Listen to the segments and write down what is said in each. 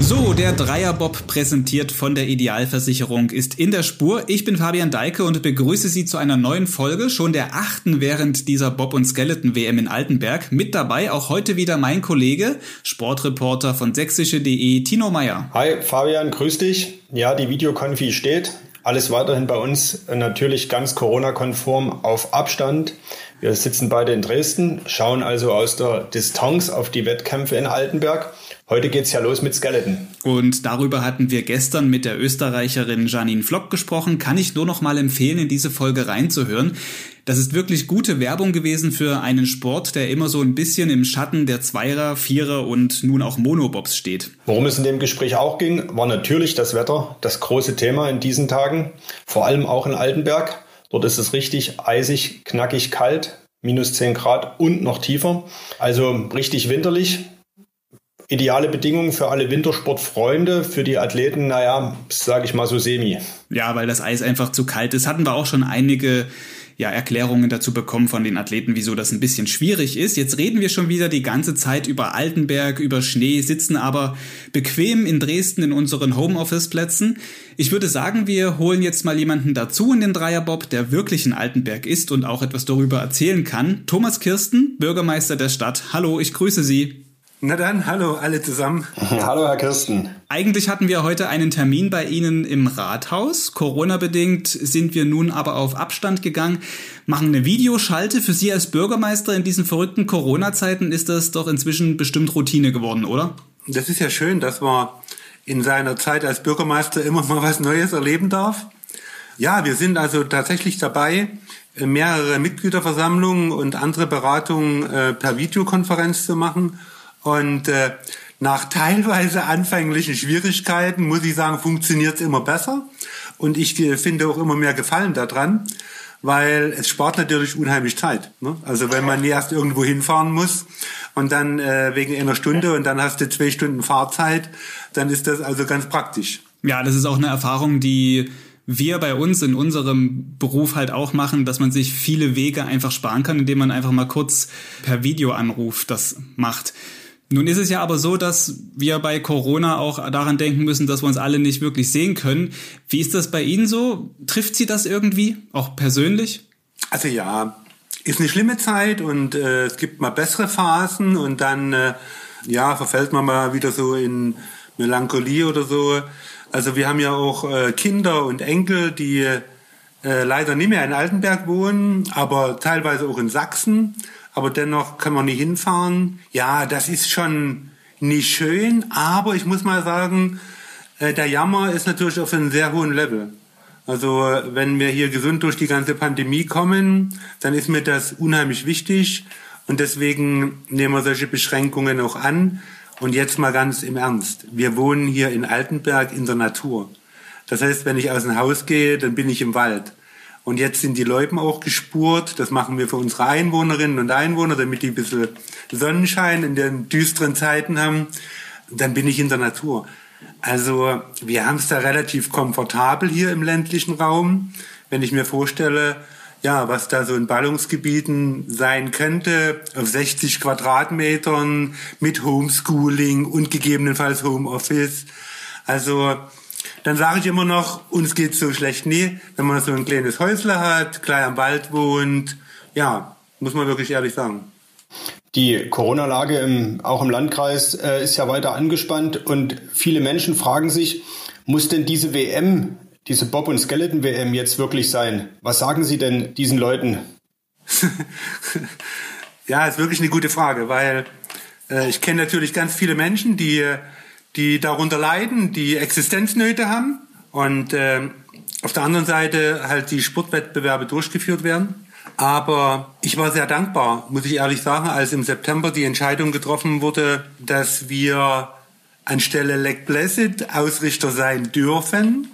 So, der Dreierbob präsentiert von der Idealversicherung ist in der Spur. Ich bin Fabian Deike und begrüße Sie zu einer neuen Folge, schon der achten während dieser Bob- und Skeleton-WM in Altenberg. Mit dabei auch heute wieder mein Kollege, Sportreporter von sächsische.de, Tino Meyer. Hi Fabian, grüß dich. Ja, die Videokonfi steht. Alles weiterhin bei uns natürlich ganz Corona-konform auf Abstand. Wir sitzen beide in Dresden, schauen also aus der Distanz auf die Wettkämpfe in Altenberg. Heute geht's ja los mit Skeleton. Und darüber hatten wir gestern mit der Österreicherin Janine Flock gesprochen. Kann ich nur noch mal empfehlen, in diese Folge reinzuhören. Das ist wirklich gute Werbung gewesen für einen Sport, der immer so ein bisschen im Schatten der Zweier, Vierer und nun auch Monobobs steht. Worum es in dem Gespräch auch ging, war natürlich das Wetter, das große Thema in diesen Tagen. Vor allem auch in Altenberg. Dort ist es richtig eisig, knackig kalt, minus 10 Grad und noch tiefer. Also richtig winterlich ideale Bedingungen für alle Wintersportfreunde, für die Athleten, naja, sage ich mal so semi. Ja, weil das Eis einfach zu kalt ist. Hatten wir auch schon einige ja, Erklärungen dazu bekommen von den Athleten, wieso das ein bisschen schwierig ist. Jetzt reden wir schon wieder die ganze Zeit über Altenberg, über Schnee, sitzen aber bequem in Dresden in unseren Homeoffice-Plätzen. Ich würde sagen, wir holen jetzt mal jemanden dazu in den Dreierbob, der wirklich in Altenberg ist und auch etwas darüber erzählen kann. Thomas Kirsten, Bürgermeister der Stadt. Hallo, ich grüße Sie. Na dann, hallo alle zusammen. hallo Herr Kirsten. Eigentlich hatten wir heute einen Termin bei Ihnen im Rathaus. Corona-bedingt sind wir nun aber auf Abstand gegangen, machen eine Videoschalte. Für Sie als Bürgermeister in diesen verrückten Corona-Zeiten ist das doch inzwischen bestimmt Routine geworden, oder? Das ist ja schön, dass man in seiner Zeit als Bürgermeister immer mal was Neues erleben darf. Ja, wir sind also tatsächlich dabei, mehrere Mitgliederversammlungen und andere Beratungen äh, per Videokonferenz zu machen und äh, nach teilweise anfänglichen Schwierigkeiten, muss ich sagen, funktioniert es immer besser. Und ich finde auch immer mehr Gefallen daran, weil es spart natürlich unheimlich Zeit. Ne? Also wenn man erst irgendwo hinfahren muss und dann äh, wegen einer Stunde und dann hast du zwei Stunden Fahrzeit, dann ist das also ganz praktisch. Ja, das ist auch eine Erfahrung, die wir bei uns in unserem Beruf halt auch machen, dass man sich viele Wege einfach sparen kann, indem man einfach mal kurz per Videoanruf das macht. Nun ist es ja aber so, dass wir bei Corona auch daran denken müssen, dass wir uns alle nicht wirklich sehen können. Wie ist das bei Ihnen so? Trifft Sie das irgendwie, auch persönlich? Also ja, ist eine schlimme Zeit und äh, es gibt mal bessere Phasen und dann äh, ja verfällt man mal wieder so in Melancholie oder so. Also wir haben ja auch äh, Kinder und Enkel, die äh, leider nicht mehr in Altenberg wohnen, aber teilweise auch in Sachsen aber dennoch kann man nicht hinfahren. Ja, das ist schon nicht schön, aber ich muss mal sagen, äh, der Jammer ist natürlich auf einem sehr hohen Level. Also wenn wir hier gesund durch die ganze Pandemie kommen, dann ist mir das unheimlich wichtig und deswegen nehmen wir solche Beschränkungen auch an. Und jetzt mal ganz im Ernst. Wir wohnen hier in Altenberg in der Natur. Das heißt, wenn ich aus dem Haus gehe, dann bin ich im Wald. Und jetzt sind die Läupen auch gespurt. Das machen wir für unsere Einwohnerinnen und Einwohner, damit die ein bisschen Sonnenschein in den düsteren Zeiten haben. Dann bin ich in der Natur. Also wir haben es da relativ komfortabel hier im ländlichen Raum. Wenn ich mir vorstelle, ja, was da so in Ballungsgebieten sein könnte, auf 60 Quadratmetern mit Homeschooling und gegebenenfalls Homeoffice. Also dann sage ich immer noch, uns geht's so schlecht nie, wenn man so ein kleines Häusle hat, klein am Wald wohnt. Ja, muss man wirklich ehrlich sagen. Die Corona-Lage auch im Landkreis äh, ist ja weiter angespannt und viele Menschen fragen sich, muss denn diese WM, diese Bob- und Skeleton-WM jetzt wirklich sein? Was sagen Sie denn diesen Leuten? ja, ist wirklich eine gute Frage, weil äh, ich kenne natürlich ganz viele Menschen, die die darunter leiden, die Existenznöte haben und äh, auf der anderen Seite halt die Sportwettbewerbe durchgeführt werden. Aber ich war sehr dankbar, muss ich ehrlich sagen, als im September die Entscheidung getroffen wurde, dass wir anstelle Lake Blessed Ausrichter sein dürfen,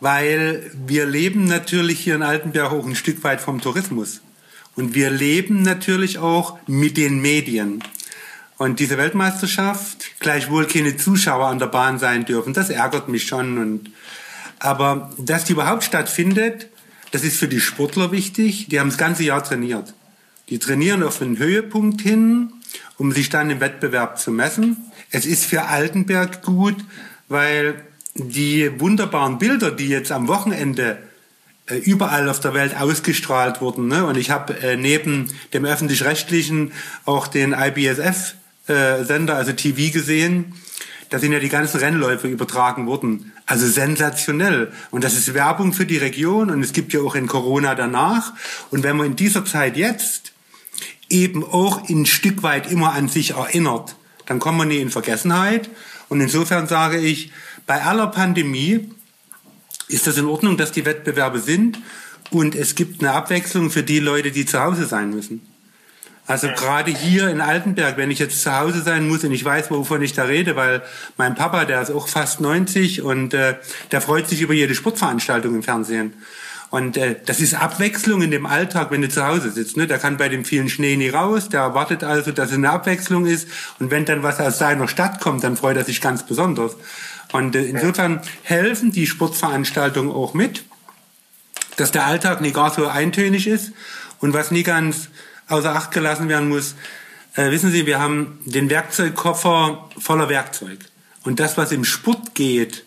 weil wir leben natürlich hier in Altenberg auch ein Stück weit vom Tourismus. Und wir leben natürlich auch mit den Medien. Und diese Weltmeisterschaft, gleichwohl keine Zuschauer an der Bahn sein dürfen, das ärgert mich schon. Und, aber dass die überhaupt stattfindet, das ist für die Sportler wichtig. Die haben das ganze Jahr trainiert. Die trainieren auf einen Höhepunkt hin um sich dann im Wettbewerb zu messen. Es ist für Altenberg gut, weil die wunderbaren Bilder, die jetzt am Wochenende äh, überall auf der Welt ausgestrahlt wurden. Ne? Und ich habe äh, neben dem öffentlich-rechtlichen auch den IBSF-Sender, äh, also TV gesehen. Da sind ja die ganzen Rennläufe übertragen worden. Also sensationell. Und das ist Werbung für die Region und es gibt ja auch in Corona danach. Und wenn man in dieser Zeit jetzt eben auch ein Stück weit immer an sich erinnert, dann kommt man nie in Vergessenheit. Und insofern sage ich, bei aller Pandemie ist das in Ordnung, dass die Wettbewerbe sind und es gibt eine Abwechslung für die Leute, die zu Hause sein müssen. Also gerade hier in Altenberg, wenn ich jetzt zu Hause sein muss und ich weiß, wovon ich da rede, weil mein Papa, der ist auch fast 90 und äh, der freut sich über jede Sportveranstaltung im Fernsehen. Und äh, das ist Abwechslung in dem Alltag, wenn du zu Hause sitzt. Ne? Der kann bei dem vielen Schnee nie raus, der erwartet also, dass es eine Abwechslung ist. Und wenn dann was aus seiner Stadt kommt, dann freut er sich ganz besonders. Und äh, insofern helfen die Sportveranstaltungen auch mit, dass der Alltag nie gar so eintönig ist. Und was nie ganz außer Acht gelassen werden muss, äh, wissen Sie, wir haben den Werkzeugkoffer voller Werkzeug. Und das, was im Sport geht,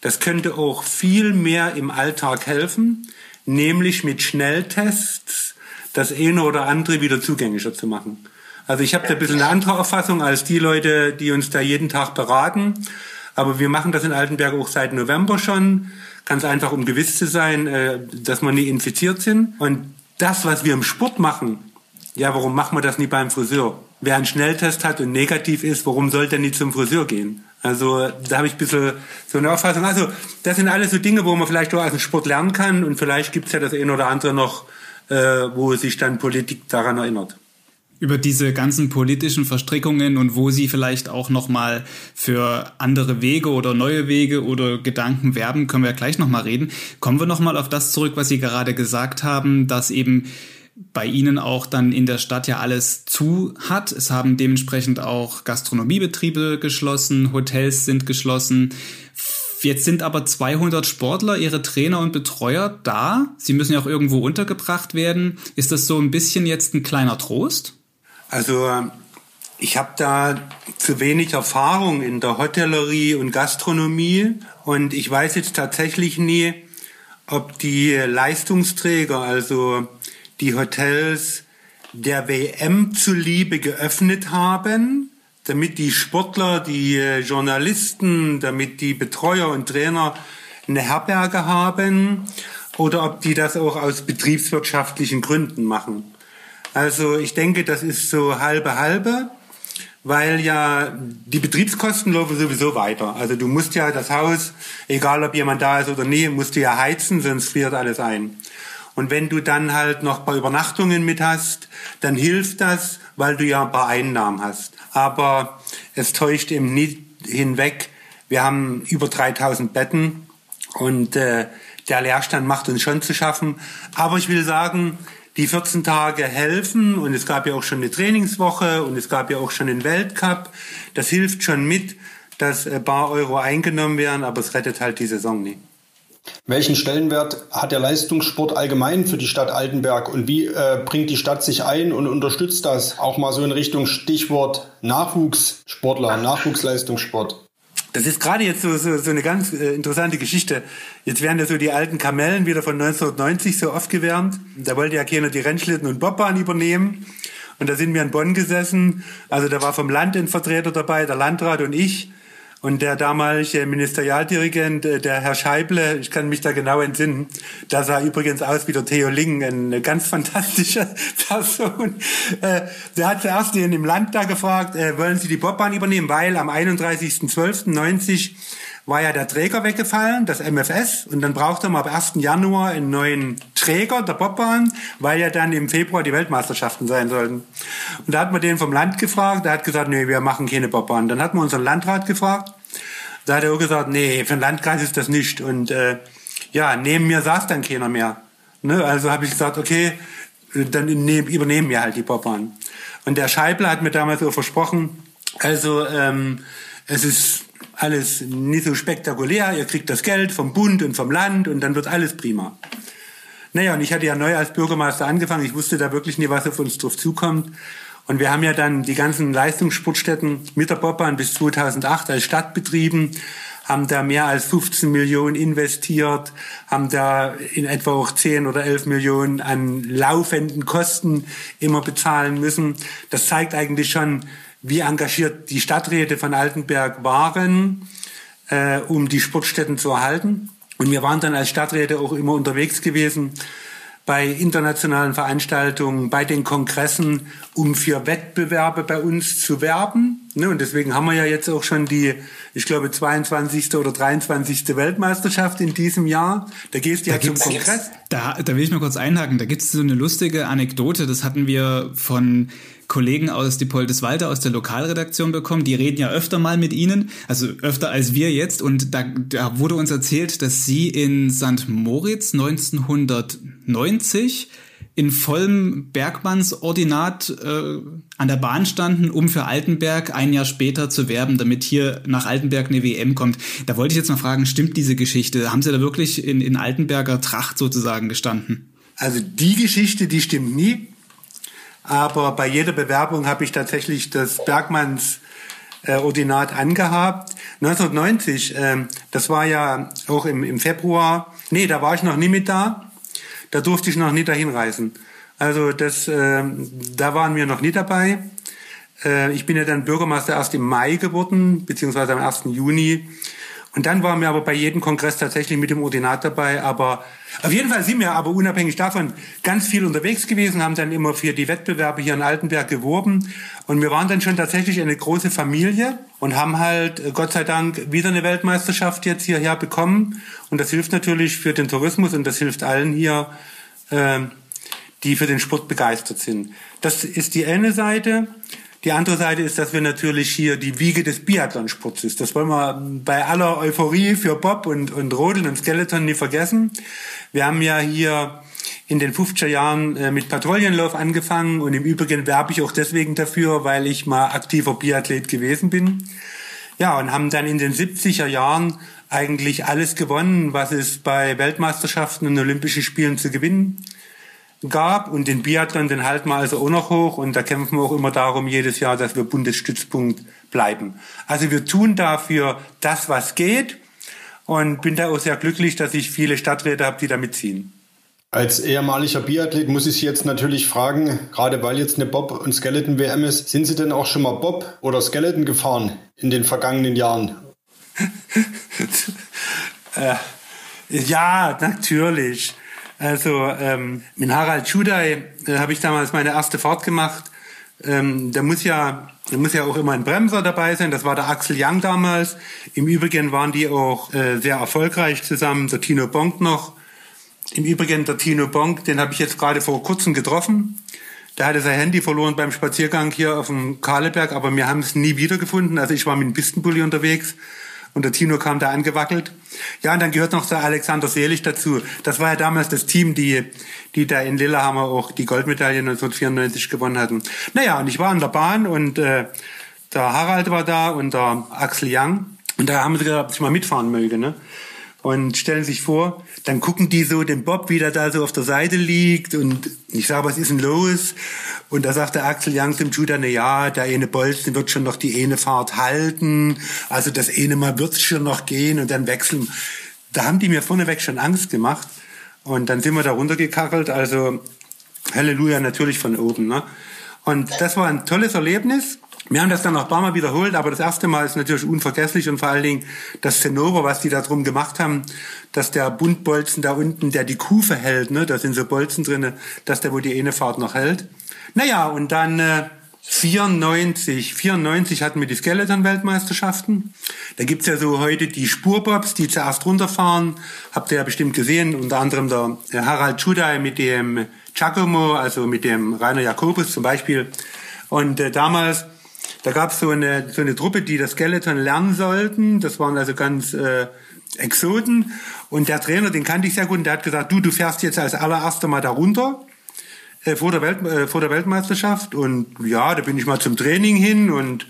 das könnte auch viel mehr im Alltag helfen, nämlich mit Schnelltests das eine oder andere wieder zugänglicher zu machen. Also ich habe da ein bisschen eine andere Auffassung als die Leute, die uns da jeden Tag beraten. Aber wir machen das in Altenberg auch seit November schon, ganz einfach, um gewiss zu sein, äh, dass wir nie infiziert sind. Und das, was wir im Sport machen, ja, warum machen wir das nie beim Friseur? Wer einen Schnelltest hat und negativ ist, warum sollte er nie zum Friseur gehen? Also da habe ich ein bisschen so eine Auffassung. Also das sind alles so Dinge, wo man vielleicht auch aus dem Sport lernen kann und vielleicht gibt es ja das eine oder andere noch, äh, wo sich dann Politik daran erinnert über diese ganzen politischen Verstrickungen und wo sie vielleicht auch noch mal für andere Wege oder neue Wege oder Gedanken werben, können wir gleich noch mal reden. Kommen wir noch mal auf das zurück, was Sie gerade gesagt haben, dass eben bei Ihnen auch dann in der Stadt ja alles zu hat. Es haben dementsprechend auch Gastronomiebetriebe geschlossen, Hotels sind geschlossen. Jetzt sind aber 200 Sportler, ihre Trainer und Betreuer da. Sie müssen ja auch irgendwo untergebracht werden. Ist das so ein bisschen jetzt ein kleiner Trost? Also ich habe da zu wenig Erfahrung in der Hotellerie und Gastronomie und ich weiß jetzt tatsächlich nie, ob die Leistungsträger, also die Hotels der WM zuliebe geöffnet haben, damit die Sportler, die Journalisten, damit die Betreuer und Trainer eine Herberge haben oder ob die das auch aus betriebswirtschaftlichen Gründen machen. Also ich denke, das ist so halbe halbe, weil ja die Betriebskosten laufen sowieso weiter. Also du musst ja das Haus, egal ob jemand da ist oder nie, musst du ja heizen, sonst friert alles ein. Und wenn du dann halt noch ein paar Übernachtungen mit hast, dann hilft das, weil du ja ein paar Einnahmen hast. Aber es täuscht eben nicht hinweg. Wir haben über 3000 Betten und äh, der Leerstand macht uns schon zu schaffen. Aber ich will sagen, die 14 Tage helfen und es gab ja auch schon eine Trainingswoche und es gab ja auch schon einen Weltcup. Das hilft schon mit, dass ein paar Euro eingenommen werden, aber es rettet halt die Saison nicht. Welchen Stellenwert hat der Leistungssport allgemein für die Stadt Altenberg und wie äh, bringt die Stadt sich ein und unterstützt das? Auch mal so in Richtung Stichwort Nachwuchssportler, Nachwuchsleistungssport. Das ist gerade jetzt so, so, so eine ganz äh, interessante Geschichte. Jetzt werden ja so die alten Kamellen wieder von 1990 so aufgewärmt. Da wollte ja keiner die Rennschlitten und Bobbahn übernehmen. Und da sind wir in Bonn gesessen. Also da war vom Land ein Vertreter dabei, der Landrat und ich. Und der damalige Ministerialdirigent, äh, der Herr Scheible, ich kann mich da genau entsinnen, da sah übrigens aus wie der Theo Ling, eine ganz fantastische Person. Äh, der hat zuerst den im Landtag gefragt, äh, wollen Sie die Bobbahn übernehmen, weil am 31.12.90 war ja der Träger weggefallen, das MFS, und dann brauchte man ab 1. Januar einen neuen Träger der Bobbahn, weil ja dann im Februar die Weltmeisterschaften sein sollten. Und da hat man den vom Land gefragt, der hat gesagt, nee, wir machen keine Bobbahn. Dann hat man unseren Landrat gefragt, da hat er auch gesagt, nee, für den Landkreis ist das nicht. Und äh, ja, neben mir saß dann keiner mehr. Ne? Also habe ich gesagt, okay, dann übernehmen wir halt die Bobbahn. Und der Scheibler hat mir damals so versprochen, also ähm, es ist alles nicht so spektakulär, ihr kriegt das Geld vom Bund und vom Land und dann wird alles prima. Naja, und ich hatte ja neu als Bürgermeister angefangen, ich wusste da wirklich nie, was auf uns drauf zukommt. Und wir haben ja dann die ganzen Leistungssportstätten mit der Bobbahn bis 2008 als Stadt betrieben, haben da mehr als 15 Millionen investiert, haben da in etwa auch 10 oder 11 Millionen an laufenden Kosten immer bezahlen müssen. Das zeigt eigentlich schon, wie engagiert die Stadträte von Altenberg waren, äh, um die Sportstätten zu erhalten. Und wir waren dann als Stadträte auch immer unterwegs gewesen bei internationalen Veranstaltungen, bei den Kongressen, um für Wettbewerbe bei uns zu werben. Ne, und deswegen haben wir ja jetzt auch schon die, ich glaube, 22. oder 23. Weltmeisterschaft in diesem Jahr. Da gehst du ja zum Kongress. Da, da will ich mal kurz einhaken. Da gibt es so eine lustige Anekdote. Das hatten wir von Kollegen aus Diepoldeswalde aus der Lokalredaktion bekommen. Die reden ja öfter mal mit Ihnen, also öfter als wir jetzt. Und da, da wurde uns erzählt, dass Sie in St. Moritz 1990 in vollem Bergmannsordinat äh, an der Bahn standen, um für Altenberg ein Jahr später zu werben, damit hier nach Altenberg eine WM kommt. Da wollte ich jetzt mal fragen, stimmt diese Geschichte? Haben Sie da wirklich in, in Altenberger Tracht sozusagen gestanden? Also die Geschichte, die stimmt nie. Aber bei jeder Bewerbung habe ich tatsächlich das Bergmanns äh, Ordinat angehabt. 1990, äh, das war ja auch im, im Februar. Nee, da war ich noch nie mit da. Da durfte ich noch nie dahin reisen. Also das, äh, da waren wir noch nie dabei. Äh, ich bin ja dann Bürgermeister erst im Mai geworden, beziehungsweise am 1. Juni. Und dann waren wir aber bei jedem Kongress tatsächlich mit dem Ordinat dabei. Aber auf jeden Fall sind wir aber unabhängig davon ganz viel unterwegs gewesen, haben dann immer für die Wettbewerbe hier in Altenberg geworben. Und wir waren dann schon tatsächlich eine große Familie und haben halt äh, Gott sei Dank wieder eine Weltmeisterschaft jetzt hierher bekommen. Und das hilft natürlich für den Tourismus und das hilft allen hier, äh, die für den Sport begeistert sind. Das ist die eine Seite. Die andere Seite ist, dass wir natürlich hier die Wiege des Biathlonsports ist. Das wollen wir bei aller Euphorie für Bob und, und Rodeln und Skeleton nie vergessen. Wir haben ja hier in den 50er Jahren äh, mit Patrouillenlauf angefangen und im Übrigen werbe ich auch deswegen dafür, weil ich mal aktiver Biathlet gewesen bin. Ja, und haben dann in den 70er Jahren eigentlich alles gewonnen, was es bei Weltmeisterschaften und Olympischen Spielen zu gewinnen gab und den Biathlon, den halten wir also auch noch hoch und da kämpfen wir auch immer darum jedes Jahr, dass wir Bundesstützpunkt bleiben. Also wir tun dafür das, was geht und bin da auch sehr glücklich, dass ich viele Stadträte habe, die da mitziehen. Als ehemaliger Biathlet muss ich Sie jetzt natürlich fragen, gerade weil jetzt eine Bob- und Skeleton-WM ist, sind Sie denn auch schon mal Bob oder Skeleton gefahren in den vergangenen Jahren? äh, ja, natürlich. Also ähm, mit Harald Schudai äh, habe ich damals meine erste Fahrt gemacht. Ähm, da muss ja da muss ja auch immer ein Bremser dabei sein. Das war der Axel Young damals. Im Übrigen waren die auch äh, sehr erfolgreich zusammen. Der Tino Bonk noch. Im Übrigen der Tino Bonk, den habe ich jetzt gerade vor kurzem getroffen. Der hatte sein Handy verloren beim Spaziergang hier auf dem Kahleberg, aber wir haben es nie wiedergefunden. Also ich war mit dem Pistenbully unterwegs und der Tino kam da angewackelt. Ja, und dann gehört noch der Alexander Selig dazu. Das war ja damals das Team, die, die da in Lillehammer auch die Goldmedaille 1994 gewonnen hatten. Naja, und ich war an der Bahn und äh, der Harald war da und der Axel Young. Und da haben sie gesagt, ob ich mal mitfahren möge. Ne? und stellen sich vor, dann gucken die so den Bob, wie der da so auf der Seite liegt und ich sage, was ist denn los? Und da sagt der Axel Young zum Judah, na ja, der eine Bolzen wird schon noch die eine Fahrt halten, also das eine Mal wird's schon noch gehen und dann wechseln. Da haben die mir vorneweg schon Angst gemacht und dann sind wir da runtergekachelt, also Halleluja natürlich von oben. Ne? Und das war ein tolles Erlebnis. Wir haben das dann noch ein paar Mal wiederholt, aber das erste Mal ist natürlich unvergesslich und vor allen Dingen das Zennober, was die da drum gemacht haben, dass der Buntbolzen da unten, der die Kufe hält, ne, da sind so Bolzen drinne, dass der wohl die eine Fahrt noch hält. Naja, und dann äh, 94, 94 hatten wir die Skeleton-Weltmeisterschaften. Da gibt's ja so heute die Spurbobs, die zuerst runterfahren. Habt ihr ja bestimmt gesehen, unter anderem der Harald Schudai mit dem Giacomo, also mit dem Rainer Jakobus zum Beispiel. Und äh, damals da gab es so eine, so eine Truppe, die das Skeleton lernen sollten. Das waren also ganz äh, Exoten. Und der Trainer, den kannte ich sehr gut, und der hat gesagt, du, du fährst jetzt als allererster mal da runter äh, vor, der Welt, äh, vor der Weltmeisterschaft. Und ja, da bin ich mal zum Training hin und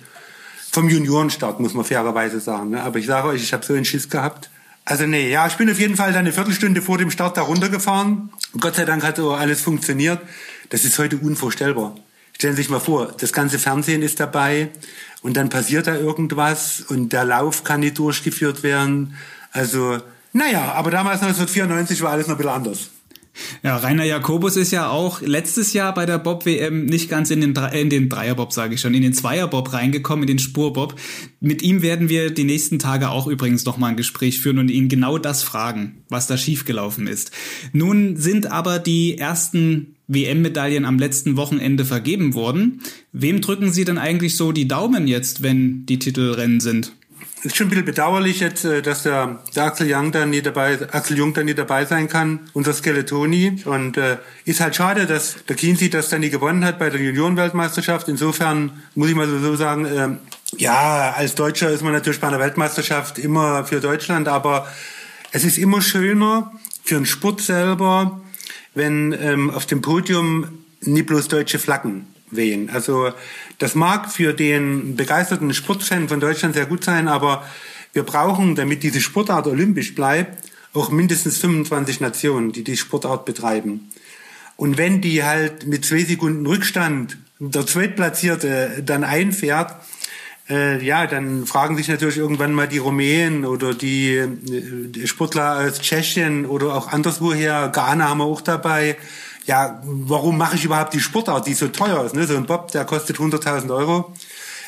vom Juniorenstart, muss man fairerweise sagen. Ne? Aber ich sage euch, ich habe so einen Schiss gehabt. Also nee, ja, ich bin auf jeden Fall dann eine Viertelstunde vor dem start da runtergefahren. Gott sei Dank hat so alles funktioniert. Das ist heute unvorstellbar. Stellen Sie sich mal vor, das ganze Fernsehen ist dabei und dann passiert da irgendwas und der Lauf kann nicht durchgeführt werden. Also, naja, aber damals 1994 war alles noch ein bisschen anders. Ja, Rainer Jakobus ist ja auch letztes Jahr bei der Bob-WM nicht ganz in den, in den Dreierbob, sage ich schon, in den Zweierbob reingekommen, in den Spurbob. Mit ihm werden wir die nächsten Tage auch übrigens noch mal ein Gespräch führen und ihn genau das fragen, was da schiefgelaufen ist. Nun sind aber die ersten WM-Medaillen am letzten Wochenende vergeben worden. Wem drücken Sie denn eigentlich so die Daumen jetzt, wenn die Titelrennen sind? Es ist schon ein bisschen bedauerlich jetzt, äh, dass der, der Axel Young dann nie dabei, Axel Jung dann nie dabei sein kann, unser Skeletoni. Und äh, ist halt schade, dass der Kienzi das dann nie gewonnen hat bei der Juniorenweltmeisterschaft. Insofern muss ich mal so sagen, äh, ja, als Deutscher ist man natürlich bei einer Weltmeisterschaft immer für Deutschland, aber es ist immer schöner für den Sport selber, wenn ähm, auf dem Podium nie bloß deutsche Flaggen wehen. Also das mag für den begeisterten Sportfan von Deutschland sehr gut sein, aber wir brauchen, damit diese Sportart olympisch bleibt, auch mindestens 25 Nationen, die die Sportart betreiben. Und wenn die halt mit zwei Sekunden Rückstand der Zweitplatzierte dann einfährt, äh, ja, dann fragen sich natürlich irgendwann mal die Rumänen oder die, äh, die Sportler aus Tschechien oder auch anderswoher, Ghana haben wir auch dabei, ja, warum mache ich überhaupt die Sportart, die so teuer ist? Ne? So ein Bob, der kostet 100.000 Euro,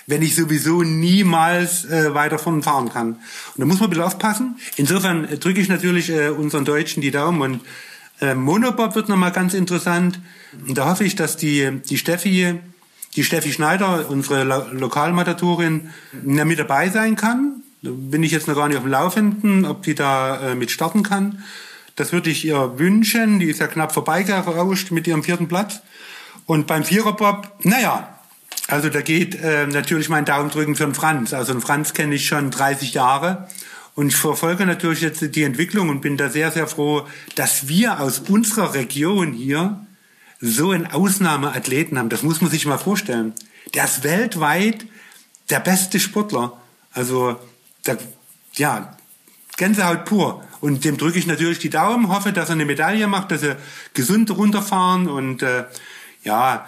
wenn ich sowieso niemals äh, weiter vorn fahren kann. Und da muss man ein bisschen aufpassen. Insofern drücke ich natürlich äh, unseren Deutschen die Daumen und äh, Monobob wird nochmal ganz interessant. Und da hoffe ich, dass die, die Steffi, die Steffi Schneider, unsere Lo Lokalmatatorin, mit dabei sein kann. Bin ich jetzt noch gar nicht auf dem Laufenden, ob die da äh, mit starten kann. Das würde ich ihr wünschen. Die ist ja knapp vorbeigerauscht mit ihrem vierten Platz. Und beim Viererbob, naja, also da geht äh, natürlich mein Daumen drücken für den Franz. Also den Franz kenne ich schon 30 Jahre. Und ich verfolge natürlich jetzt die Entwicklung und bin da sehr, sehr froh, dass wir aus unserer Region hier so einen Ausnahmeathleten haben. Das muss man sich mal vorstellen. Der ist weltweit der beste Sportler. Also, der, ja, Gänsehaut pur. Und dem drücke ich natürlich die Daumen, hoffe, dass er eine Medaille macht, dass er gesund runterfahren und äh, ja,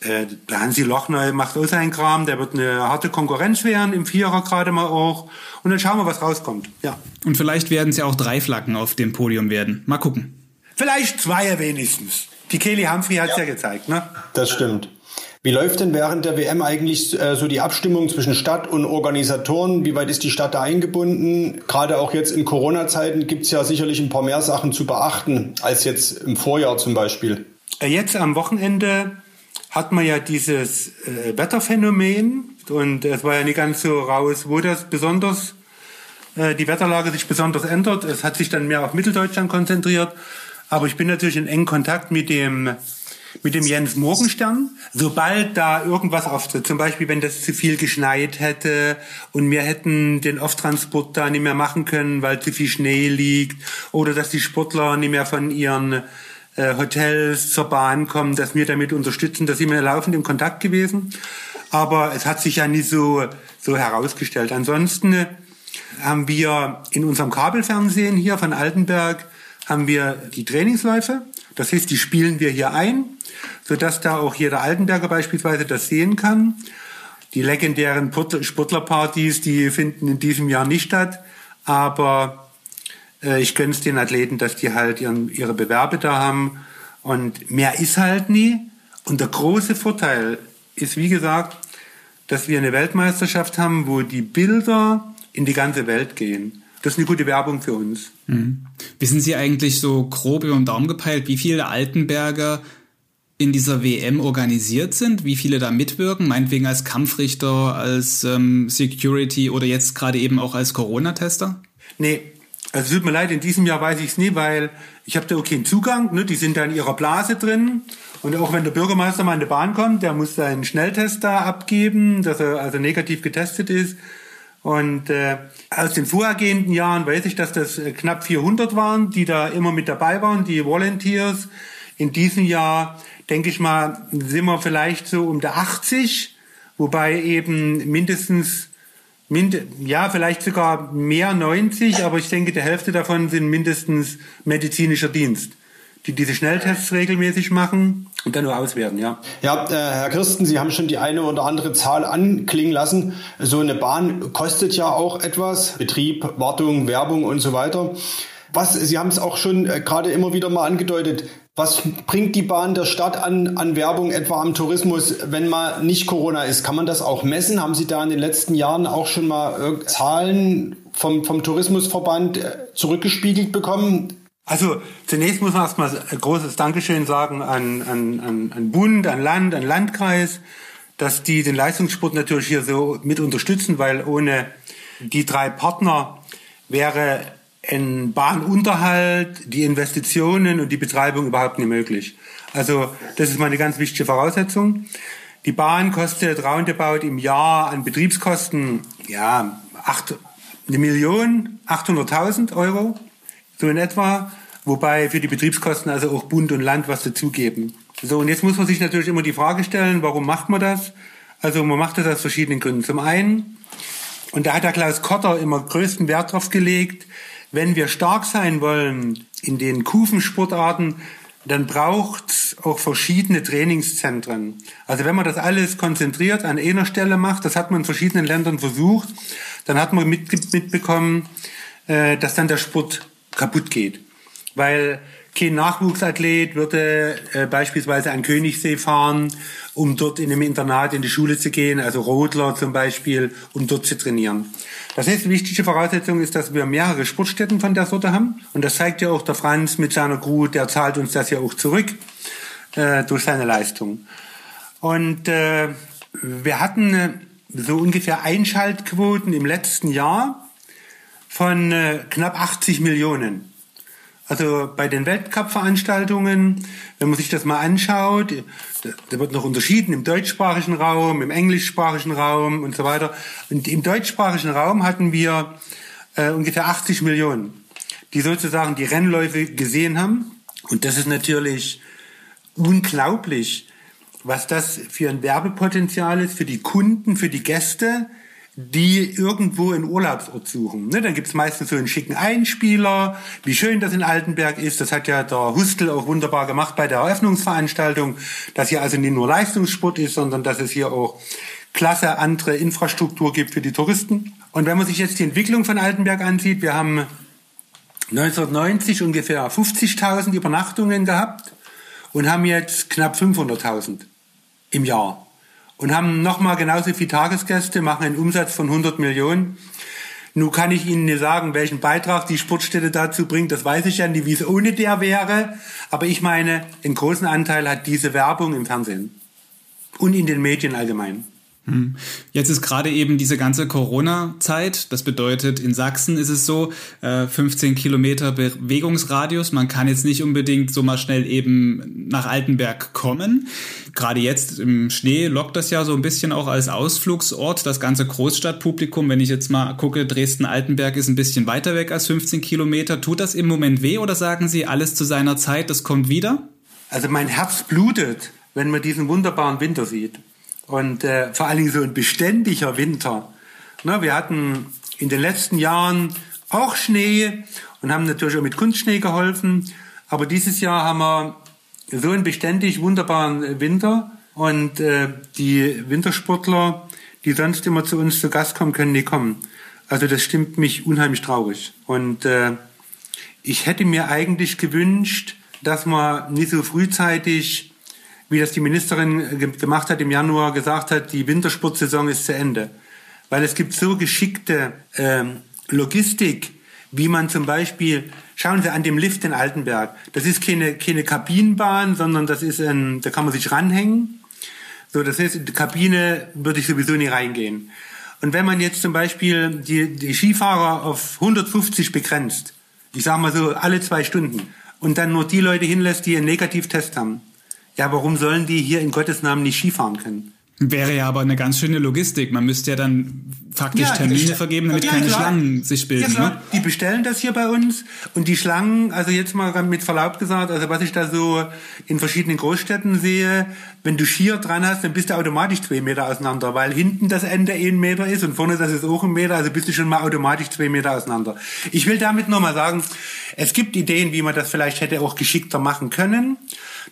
äh, der Hansi Lochner macht auch seinen Kram, der wird eine harte Konkurrenz werden, im Vierer gerade mal auch. Und dann schauen wir, was rauskommt. Ja. Und vielleicht werden es ja auch drei Flaggen auf dem Podium werden. Mal gucken. Vielleicht zwei wenigstens. Die Kelly Humphrey hat es ja. ja gezeigt, ne? Das stimmt. Wie läuft denn während der WM eigentlich äh, so die Abstimmung zwischen Stadt und Organisatoren? Wie weit ist die Stadt da eingebunden? Gerade auch jetzt in Corona-Zeiten gibt es ja sicherlich ein paar mehr Sachen zu beachten als jetzt im Vorjahr zum Beispiel. Äh, jetzt am Wochenende hat man ja dieses äh, Wetterphänomen und es war ja nicht ganz so raus, wo das besonders äh, die Wetterlage sich besonders ändert. Es hat sich dann mehr auf Mitteldeutschland konzentriert. Aber ich bin natürlich in engen Kontakt mit dem mit dem Jens Morgenstern, sobald da irgendwas auftritt, zum Beispiel wenn das zu viel geschneit hätte und wir hätten den Offtransport da nicht mehr machen können, weil zu viel Schnee liegt oder dass die Sportler nicht mehr von ihren äh, Hotels zur Bahn kommen, dass wir damit unterstützen, dass sind wir laufend im Kontakt gewesen. Aber es hat sich ja nicht so, so herausgestellt. Ansonsten haben wir in unserem Kabelfernsehen hier von Altenberg haben wir die Trainingsläufe. Das heißt, die spielen wir hier ein sodass da auch jeder Altenberger beispielsweise das sehen kann. Die legendären Sportlerpartys, die finden in diesem Jahr nicht statt, aber äh, ich gönn's den Athleten, dass die halt ihren, ihre Bewerbe da haben und mehr ist halt nie. Und der große Vorteil ist, wie gesagt, dass wir eine Weltmeisterschaft haben, wo die Bilder in die ganze Welt gehen. Das ist eine gute Werbung für uns. Mhm. Wissen Sie eigentlich so grob über den Daumen gepeilt, wie viele Altenberger in dieser WM organisiert sind, wie viele da mitwirken, meinetwegen als Kampfrichter, als ähm, Security oder jetzt gerade eben auch als Corona-Tester? Nee, also tut mir leid, in diesem Jahr weiß ich es nie, weil ich habe da auch keinen Zugang, ne? die sind da in ihrer Blase drin und auch wenn der Bürgermeister mal in die Bahn kommt, der muss seinen Schnelltest da abgeben, dass er also negativ getestet ist. Und äh, aus den vorhergehenden Jahren weiß ich, dass das äh, knapp 400 waren, die da immer mit dabei waren, die Volunteers. In diesem Jahr denke ich mal, sind wir vielleicht so um der 80, wobei eben mindestens, mind, ja, vielleicht sogar mehr 90, aber ich denke, die Hälfte davon sind mindestens medizinischer Dienst, die diese Schnelltests regelmäßig machen und dann nur auswerten, ja. Ja, äh, Herr Kirsten, Sie haben schon die eine oder andere Zahl anklingen lassen. So eine Bahn kostet ja auch etwas. Betrieb, Wartung, Werbung und so weiter. Was, Sie haben es auch schon äh, gerade immer wieder mal angedeutet. Was bringt die Bahn der Stadt an, an Werbung, etwa am Tourismus, wenn mal nicht Corona ist? Kann man das auch messen? Haben Sie da in den letzten Jahren auch schon mal äh, Zahlen vom, vom Tourismusverband äh, zurückgespiegelt bekommen? Also zunächst muss man erstmal ein großes Dankeschön sagen an, an, an, an Bund, an Land, an Landkreis, dass die den Leistungssport natürlich hier so mit unterstützen, weil ohne die drei Partner wäre ein Bahnunterhalt, die Investitionen und die Betreibung überhaupt nicht möglich. Also das ist mal eine ganz wichtige Voraussetzung. Die Bahn kostet roundabout im Jahr an Betriebskosten ja acht, eine Million, 800.000 Euro, so in etwa, wobei für die Betriebskosten also auch Bund und Land was dazugeben. So, und jetzt muss man sich natürlich immer die Frage stellen, warum macht man das? Also man macht das aus verschiedenen Gründen. Zum einen, und da hat der Klaus Kotter immer größten Wert drauf gelegt, wenn wir stark sein wollen in den Kufensportarten, dann braucht auch verschiedene Trainingszentren. Also wenn man das alles konzentriert an einer Stelle macht, das hat man in verschiedenen Ländern versucht, dann hat man mitbekommen, äh, dass dann der Sport kaputt geht. Weil kein Nachwuchsathlet würde äh, beispielsweise an Königssee fahren, um dort in einem Internat in die Schule zu gehen, also Rodler zum Beispiel, um dort zu trainieren. Das heißt, wichtige Voraussetzung ist, dass wir mehrere Sportstätten von der Sorte haben. Und das zeigt ja auch der Franz mit seiner Crew, der zahlt uns das ja auch zurück äh, durch seine Leistung. Und äh, wir hatten äh, so ungefähr Einschaltquoten im letzten Jahr von äh, knapp 80 Millionen. Also bei den Weltcup-Veranstaltungen, wenn man sich das mal anschaut, da wird noch unterschieden im deutschsprachigen Raum, im englischsprachigen Raum und so weiter. Und im deutschsprachigen Raum hatten wir äh, ungefähr 80 Millionen, die sozusagen die Rennläufe gesehen haben. Und das ist natürlich unglaublich, was das für ein Werbepotenzial ist für die Kunden, für die Gäste, die irgendwo einen Urlaubsort suchen. Ne, dann gibt's meistens so einen schicken Einspieler, wie schön das in Altenberg ist. Das hat ja der Hustel auch wunderbar gemacht bei der Eröffnungsveranstaltung, dass hier also nicht nur Leistungssport ist, sondern dass es hier auch klasse andere Infrastruktur gibt für die Touristen. Und wenn man sich jetzt die Entwicklung von Altenberg ansieht, wir haben 1990 ungefähr 50.000 Übernachtungen gehabt und haben jetzt knapp 500.000 im Jahr und haben nochmal genauso viele Tagesgäste, machen einen Umsatz von 100 Millionen. Nun kann ich Ihnen nicht sagen, welchen Beitrag die Sportstätte dazu bringt. Das weiß ich ja nicht, wie es ohne der wäre. Aber ich meine, einen großen Anteil hat diese Werbung im Fernsehen und in den Medien allgemein. Hm. Jetzt ist gerade eben diese ganze Corona-Zeit. Das bedeutet, in Sachsen ist es so, 15 äh, Kilometer Bewegungsradius. Man kann jetzt nicht unbedingt so mal schnell eben nach Altenberg kommen. Gerade jetzt im Schnee lockt das ja so ein bisschen auch als Ausflugsort. Das ganze Großstadtpublikum, wenn ich jetzt mal gucke, Dresden-Altenberg ist ein bisschen weiter weg als 15 Kilometer. Tut das im Moment weh oder sagen Sie alles zu seiner Zeit, das kommt wieder? Also mein Herz blutet, wenn man diesen wunderbaren Winter sieht. Und äh, vor allen Dingen so ein beständiger Winter. Ne, wir hatten in den letzten Jahren auch Schnee und haben natürlich auch mit Kunstschnee geholfen. Aber dieses Jahr haben wir so einen beständig wunderbaren Winter und äh, die Wintersportler, die sonst immer zu uns zu Gast kommen, können nicht kommen. Also das stimmt mich unheimlich traurig. Und äh, ich hätte mir eigentlich gewünscht, dass man nicht so frühzeitig wie das die Ministerin gemacht hat im Januar, gesagt hat, die Wintersportsaison ist zu Ende. Weil es gibt so geschickte ähm, Logistik, wie man zum Beispiel, schauen Sie an dem Lift in Altenberg, das ist keine, keine Kabinenbahn, sondern das ist ein, da kann man sich ranhängen. So, das heißt, in die Kabine würde ich sowieso nie reingehen. Und wenn man jetzt zum Beispiel die, die Skifahrer auf 150 begrenzt, ich sage mal so alle zwei Stunden, und dann nur die Leute hinlässt, die einen Negativtest haben, ja, warum sollen die hier in Gottes Namen nicht Skifahren können? Wäre ja aber eine ganz schöne Logistik. Man müsste ja dann faktisch ja, Termine vergeben, damit ja, keine klar. Schlangen sich bilden. Ja, ne? Die bestellen das hier bei uns und die Schlangen, also jetzt mal mit Verlaub gesagt, also was ich da so in verschiedenen Großstädten sehe, wenn du Skier dran hast, dann bist du automatisch zwei Meter auseinander, weil hinten das Ende ein Meter ist und vorne das ist auch ein Meter, also bist du schon mal automatisch zwei Meter auseinander. Ich will damit nur mal sagen, es gibt Ideen, wie man das vielleicht hätte auch geschickter machen können.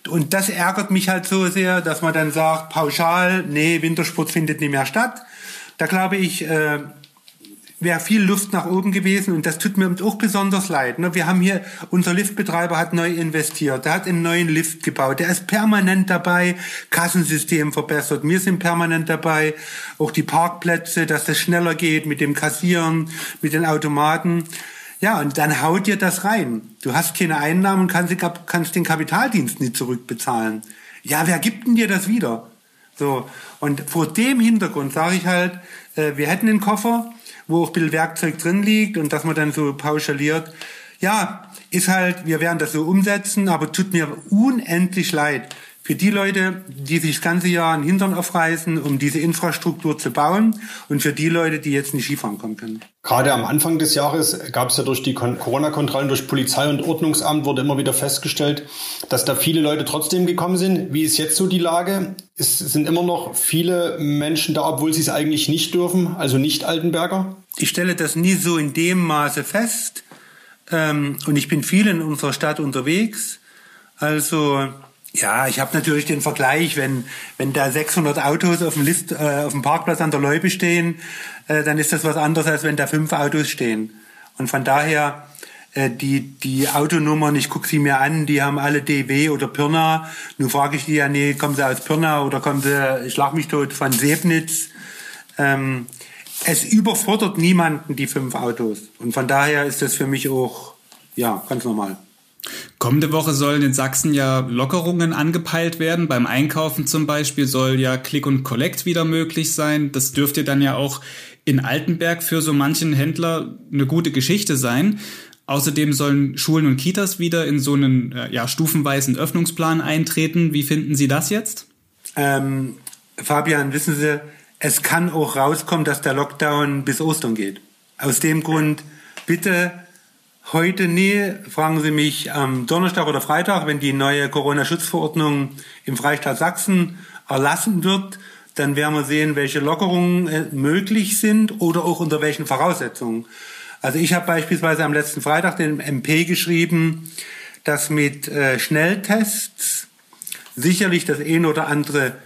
Und das ärgert mich halt so sehr, dass man dann sagt, pauschal, nee, Wintersport findet nicht mehr statt. Da glaube ich, äh, wäre viel Luft nach oben gewesen und das tut mir auch besonders leid. Ne? Wir haben hier, unser Liftbetreiber hat neu investiert, der hat einen neuen Lift gebaut, der ist permanent dabei, Kassensystem verbessert, wir sind permanent dabei, auch die Parkplätze, dass das schneller geht mit dem Kassieren, mit den Automaten. Ja, und dann haut dir das rein. Du hast keine Einnahmen und kannst, den Kapitaldienst nicht zurückbezahlen. Ja, wer gibt denn dir das wieder? So. Und vor dem Hintergrund sage ich halt, äh, wir hätten einen Koffer, wo auch ein bisschen Werkzeug drin liegt und dass man dann so pauschaliert. Ja, ist halt, wir werden das so umsetzen, aber tut mir unendlich leid, für die Leute, die sich das ganze Jahr einen Hintern aufreißen, um diese Infrastruktur zu bauen und für die Leute, die jetzt nicht Skifahren kommen können. Gerade am Anfang des Jahres gab es ja durch die Corona-Kontrollen durch Polizei und Ordnungsamt wurde immer wieder festgestellt, dass da viele Leute trotzdem gekommen sind. Wie ist jetzt so die Lage? Es sind immer noch viele Menschen da, obwohl sie es eigentlich nicht dürfen, also nicht Altenberger? Ich stelle das nie so in dem Maße fest. Ähm, und ich bin viel in unserer Stadt unterwegs. Also ja, ich habe natürlich den Vergleich, wenn wenn da 600 Autos auf dem List äh, auf dem Parkplatz an der Loipe stehen, äh, dann ist das was anderes als wenn da fünf Autos stehen. Und von daher äh, die die Autonummern, ich guck sie mir an, die haben alle DW oder Pirna. Nun frage ich die ja, nee, kommen sie aus Pirna oder kommen sie, ich schlag mich tot, von Sebnitz. Ähm, es überfordert niemanden die fünf Autos. Und von daher ist das für mich auch ja ganz normal. Kommende Woche sollen in Sachsen ja Lockerungen angepeilt werden. Beim Einkaufen zum Beispiel soll ja Click und Collect wieder möglich sein. Das dürfte dann ja auch in Altenberg für so manchen Händler eine gute Geschichte sein. Außerdem sollen Schulen und Kitas wieder in so einen äh, ja, stufenweisen Öffnungsplan eintreten. Wie finden Sie das jetzt? Ähm, Fabian, wissen Sie, es kann auch rauskommen, dass der Lockdown bis Ostern geht. Aus dem Grund bitte Heute nie, fragen Sie mich am Donnerstag oder Freitag, wenn die neue Corona-Schutzverordnung im Freistaat Sachsen erlassen wird, dann werden wir sehen, welche Lockerungen äh, möglich sind oder auch unter welchen Voraussetzungen. Also ich habe beispielsweise am letzten Freitag den MP geschrieben, dass mit äh, Schnelltests sicherlich das eine oder andere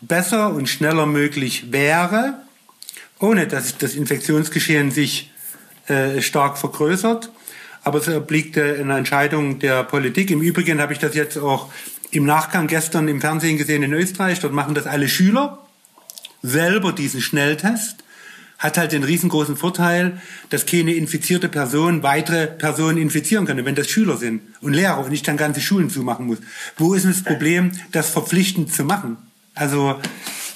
besser und schneller möglich wäre, ohne dass das Infektionsgeschehen sich äh, stark vergrößert aber es obliegt einer Entscheidung der Politik. Im Übrigen habe ich das jetzt auch im Nachgang gestern im Fernsehen gesehen in Österreich. Dort machen das alle Schüler selber diesen Schnelltest. Hat halt den riesengroßen Vorteil, dass keine infizierte Person weitere Personen infizieren kann, wenn das Schüler sind und Lehrer und ich dann ganze Schulen zumachen muss. Wo ist das Problem, das verpflichtend zu machen? Also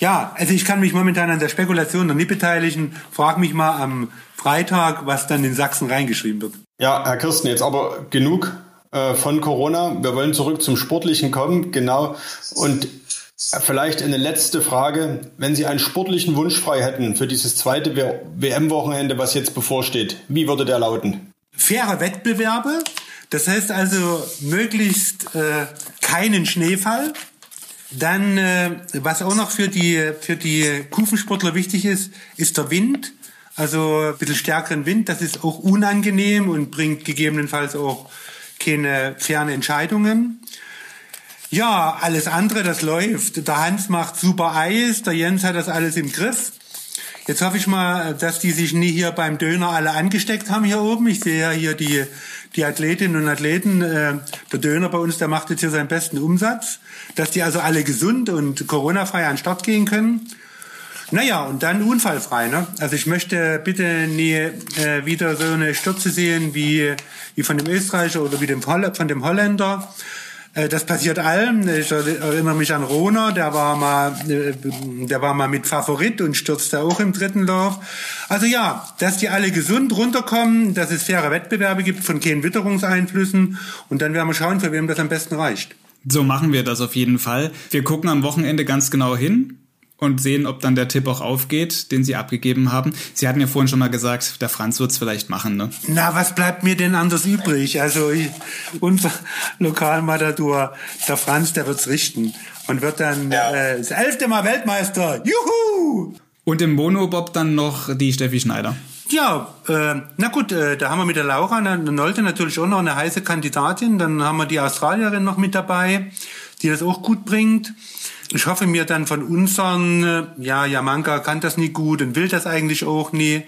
ja, also ich kann mich momentan an der Spekulation noch nicht beteiligen. Frag mich mal am Freitag, was dann in Sachsen reingeschrieben wird. Ja, Herr Kirsten, jetzt aber genug äh, von Corona. Wir wollen zurück zum Sportlichen kommen. Genau. Und vielleicht eine letzte Frage. Wenn Sie einen sportlichen Wunsch frei hätten für dieses zweite WM-Wochenende, was jetzt bevorsteht, wie würde der lauten? Faire Wettbewerbe. Das heißt also möglichst äh, keinen Schneefall. Dann, äh, was auch noch für die, für die Kufensportler wichtig ist, ist der Wind. Also ein bisschen stärkeren Wind, das ist auch unangenehm und bringt gegebenenfalls auch keine fairen Entscheidungen. Ja, alles andere, das läuft. Der Hans macht super Eis, der Jens hat das alles im Griff. Jetzt hoffe ich mal, dass die sich nie hier beim Döner alle angesteckt haben hier oben. Ich sehe ja hier die, die Athletinnen und Athleten. Äh, der Döner bei uns, der macht jetzt hier seinen besten Umsatz. Dass die also alle gesund und Corona-frei an den Start gehen können. Naja, und dann unfallfrei. Ne? Also ich möchte bitte nie äh, wieder so eine Stürze sehen wie, wie von dem Österreicher oder wie dem, von dem Holländer. Äh, das passiert allen. Ich erinnere mich an Rona, der war mal, äh, der war mal mit Favorit und stürzte auch im dritten Lauf. Also ja, dass die alle gesund runterkommen, dass es faire Wettbewerbe gibt von keinen Witterungseinflüssen und dann werden wir schauen, für wem das am besten reicht. So machen wir das auf jeden Fall. Wir gucken am Wochenende ganz genau hin und sehen, ob dann der Tipp auch aufgeht, den Sie abgegeben haben. Sie hatten ja vorhin schon mal gesagt, der Franz wird es vielleicht machen, ne? Na, was bleibt mir denn anders übrig? Also ich, unser Lokalmatador, der Franz, der wird's richten und wird dann ja. äh, das elfte Mal Weltmeister. Juhu! Und im Monobob dann noch die Steffi Schneider. Ja, äh, na gut, äh, da haben wir mit der Laura eine Nolte natürlich auch noch eine heiße Kandidatin. Dann haben wir die Australierin noch mit dabei, die das auch gut bringt. Ich hoffe mir dann von unseren, äh, ja, Yamanka kann das nie gut und will das eigentlich auch nie.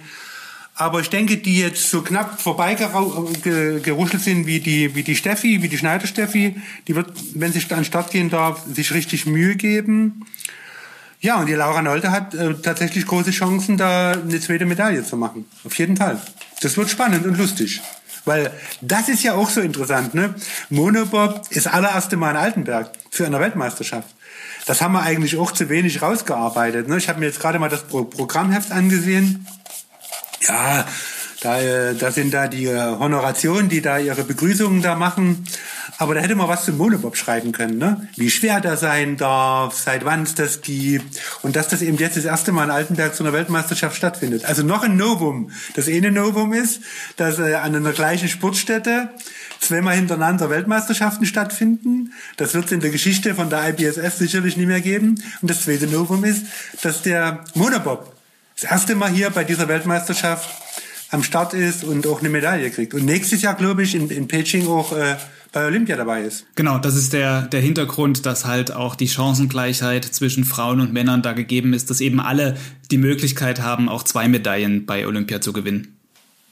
Aber ich denke, die jetzt so knapp vorbeigeruschelt sind wie die, wie die Steffi, wie die Schneider Steffi, die wird, wenn sie an Start gehen darf, sich richtig Mühe geben. Ja, und die Laura Nolte hat äh, tatsächlich große Chancen, da eine zweite Medaille zu machen. Auf jeden Fall. Das wird spannend und lustig. Weil das ist ja auch so interessant, ne? Monobob ist allererste Mal in Altenberg für eine Weltmeisterschaft. Das haben wir eigentlich auch zu wenig rausgearbeitet. Ne? Ich habe mir jetzt gerade mal das Pro Programmheft angesehen. Ja, da, äh, da sind da die äh, Honorationen, die da ihre Begrüßungen da machen. Aber da hätte man was zum Monobob schreiben können, ne? Wie schwer der sein darf, seit wann es das gibt und dass das eben jetzt das erste Mal in Altenberg zu einer Weltmeisterschaft stattfindet. Also noch ein Novum. Das eine Novum ist, dass äh, an einer gleichen Sportstätte zweimal hintereinander Weltmeisterschaften stattfinden. Das wird es in der Geschichte von der IBSF sicherlich nicht mehr geben. Und das zweite Novum ist, dass der Monobob das erste Mal hier bei dieser Weltmeisterschaft am Start ist und auch eine Medaille kriegt. Und nächstes Jahr, glaube ich, in, in Peking auch äh, bei Olympia dabei ist. Genau, das ist der, der Hintergrund, dass halt auch die Chancengleichheit zwischen Frauen und Männern da gegeben ist, dass eben alle die Möglichkeit haben, auch zwei Medaillen bei Olympia zu gewinnen.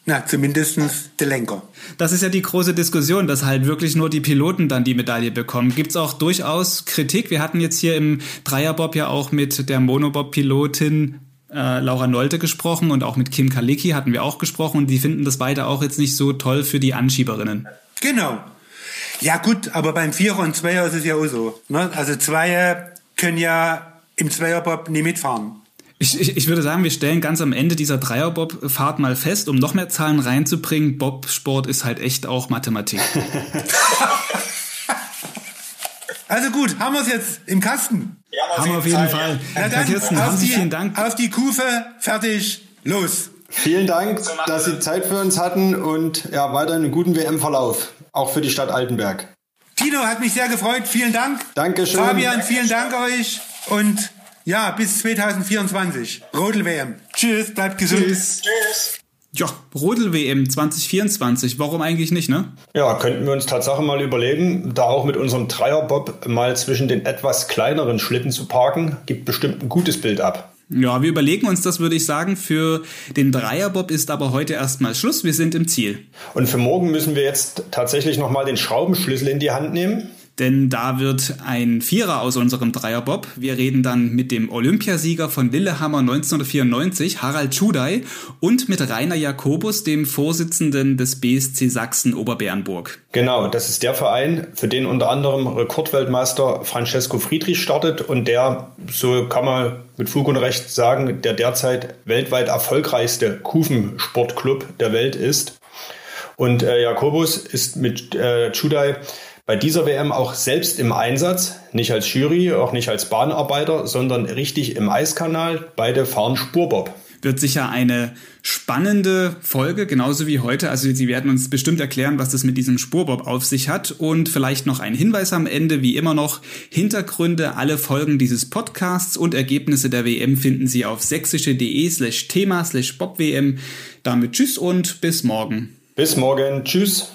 Na, zumindestens der Lenker. Das ist ja die große Diskussion, dass halt wirklich nur die Piloten dann die Medaille bekommen. Gibt es auch durchaus Kritik? Wir hatten jetzt hier im Dreierbob ja auch mit der Monobob-Pilotin äh, Laura Nolte gesprochen und auch mit Kim Kalicki hatten wir auch gesprochen und die finden das beide auch jetzt nicht so toll für die Anschieberinnen. Genau. Ja gut, aber beim Vierer und Zweier ist es ja auch so. Ne? Also Zweier können ja im Zweierbob nie mitfahren. Ich, ich, ich würde sagen, wir stellen ganz am Ende dieser Dreierbob-Fahrt mal fest, um noch mehr Zahlen reinzubringen, Bobsport ist halt echt auch Mathematik. also gut, haben wir es jetzt im Kasten? Ja, haben wir auf jeden Fall. Fall. Ja. Herr Kirsten, haben Sie vielen Dank. Auf die Kufe, fertig, los. Vielen Dank, dass Sie Zeit für uns hatten und ja, weiter einen guten WM-Verlauf, auch für die Stadt Altenberg. Tino hat mich sehr gefreut, vielen Dank. Dankeschön. Fabian, vielen Dank euch und ja, bis 2024. Rodel-WM. Tschüss, bleibt gesund. Tschüss. Tschüss. Ja, Rodel-WM 2024, warum eigentlich nicht, ne? Ja, könnten wir uns Tatsache mal überlegen, da auch mit unserem Dreierbob mal zwischen den etwas kleineren Schlitten zu parken, gibt bestimmt ein gutes Bild ab. Ja, wir überlegen uns das, würde ich sagen. Für den Dreierbob ist aber heute erstmal Schluss. Wir sind im Ziel. Und für morgen müssen wir jetzt tatsächlich nochmal den Schraubenschlüssel in die Hand nehmen denn da wird ein Vierer aus unserem Dreierbob. Wir reden dann mit dem Olympiasieger von Lillehammer 1994, Harald Schudai, und mit Rainer Jakobus, dem Vorsitzenden des BSC Sachsen Oberbernburg. Genau, das ist der Verein, für den unter anderem Rekordweltmeister Francesco Friedrich startet und der, so kann man mit Fug und Recht sagen, der derzeit weltweit erfolgreichste Kufensportclub der Welt ist. Und äh, Jakobus ist mit äh, Chudai bei dieser WM auch selbst im Einsatz, nicht als Jury, auch nicht als Bahnarbeiter, sondern richtig im Eiskanal. Beide fahren Spurbob. Wird sicher eine spannende Folge, genauso wie heute. Also Sie werden uns bestimmt erklären, was das mit diesem Spurbob auf sich hat. Und vielleicht noch ein Hinweis am Ende, wie immer noch, Hintergründe, alle Folgen dieses Podcasts und Ergebnisse der WM finden Sie auf sächsische.de slash Thema slash BobWM. Damit tschüss und bis morgen. Bis morgen. Tschüss.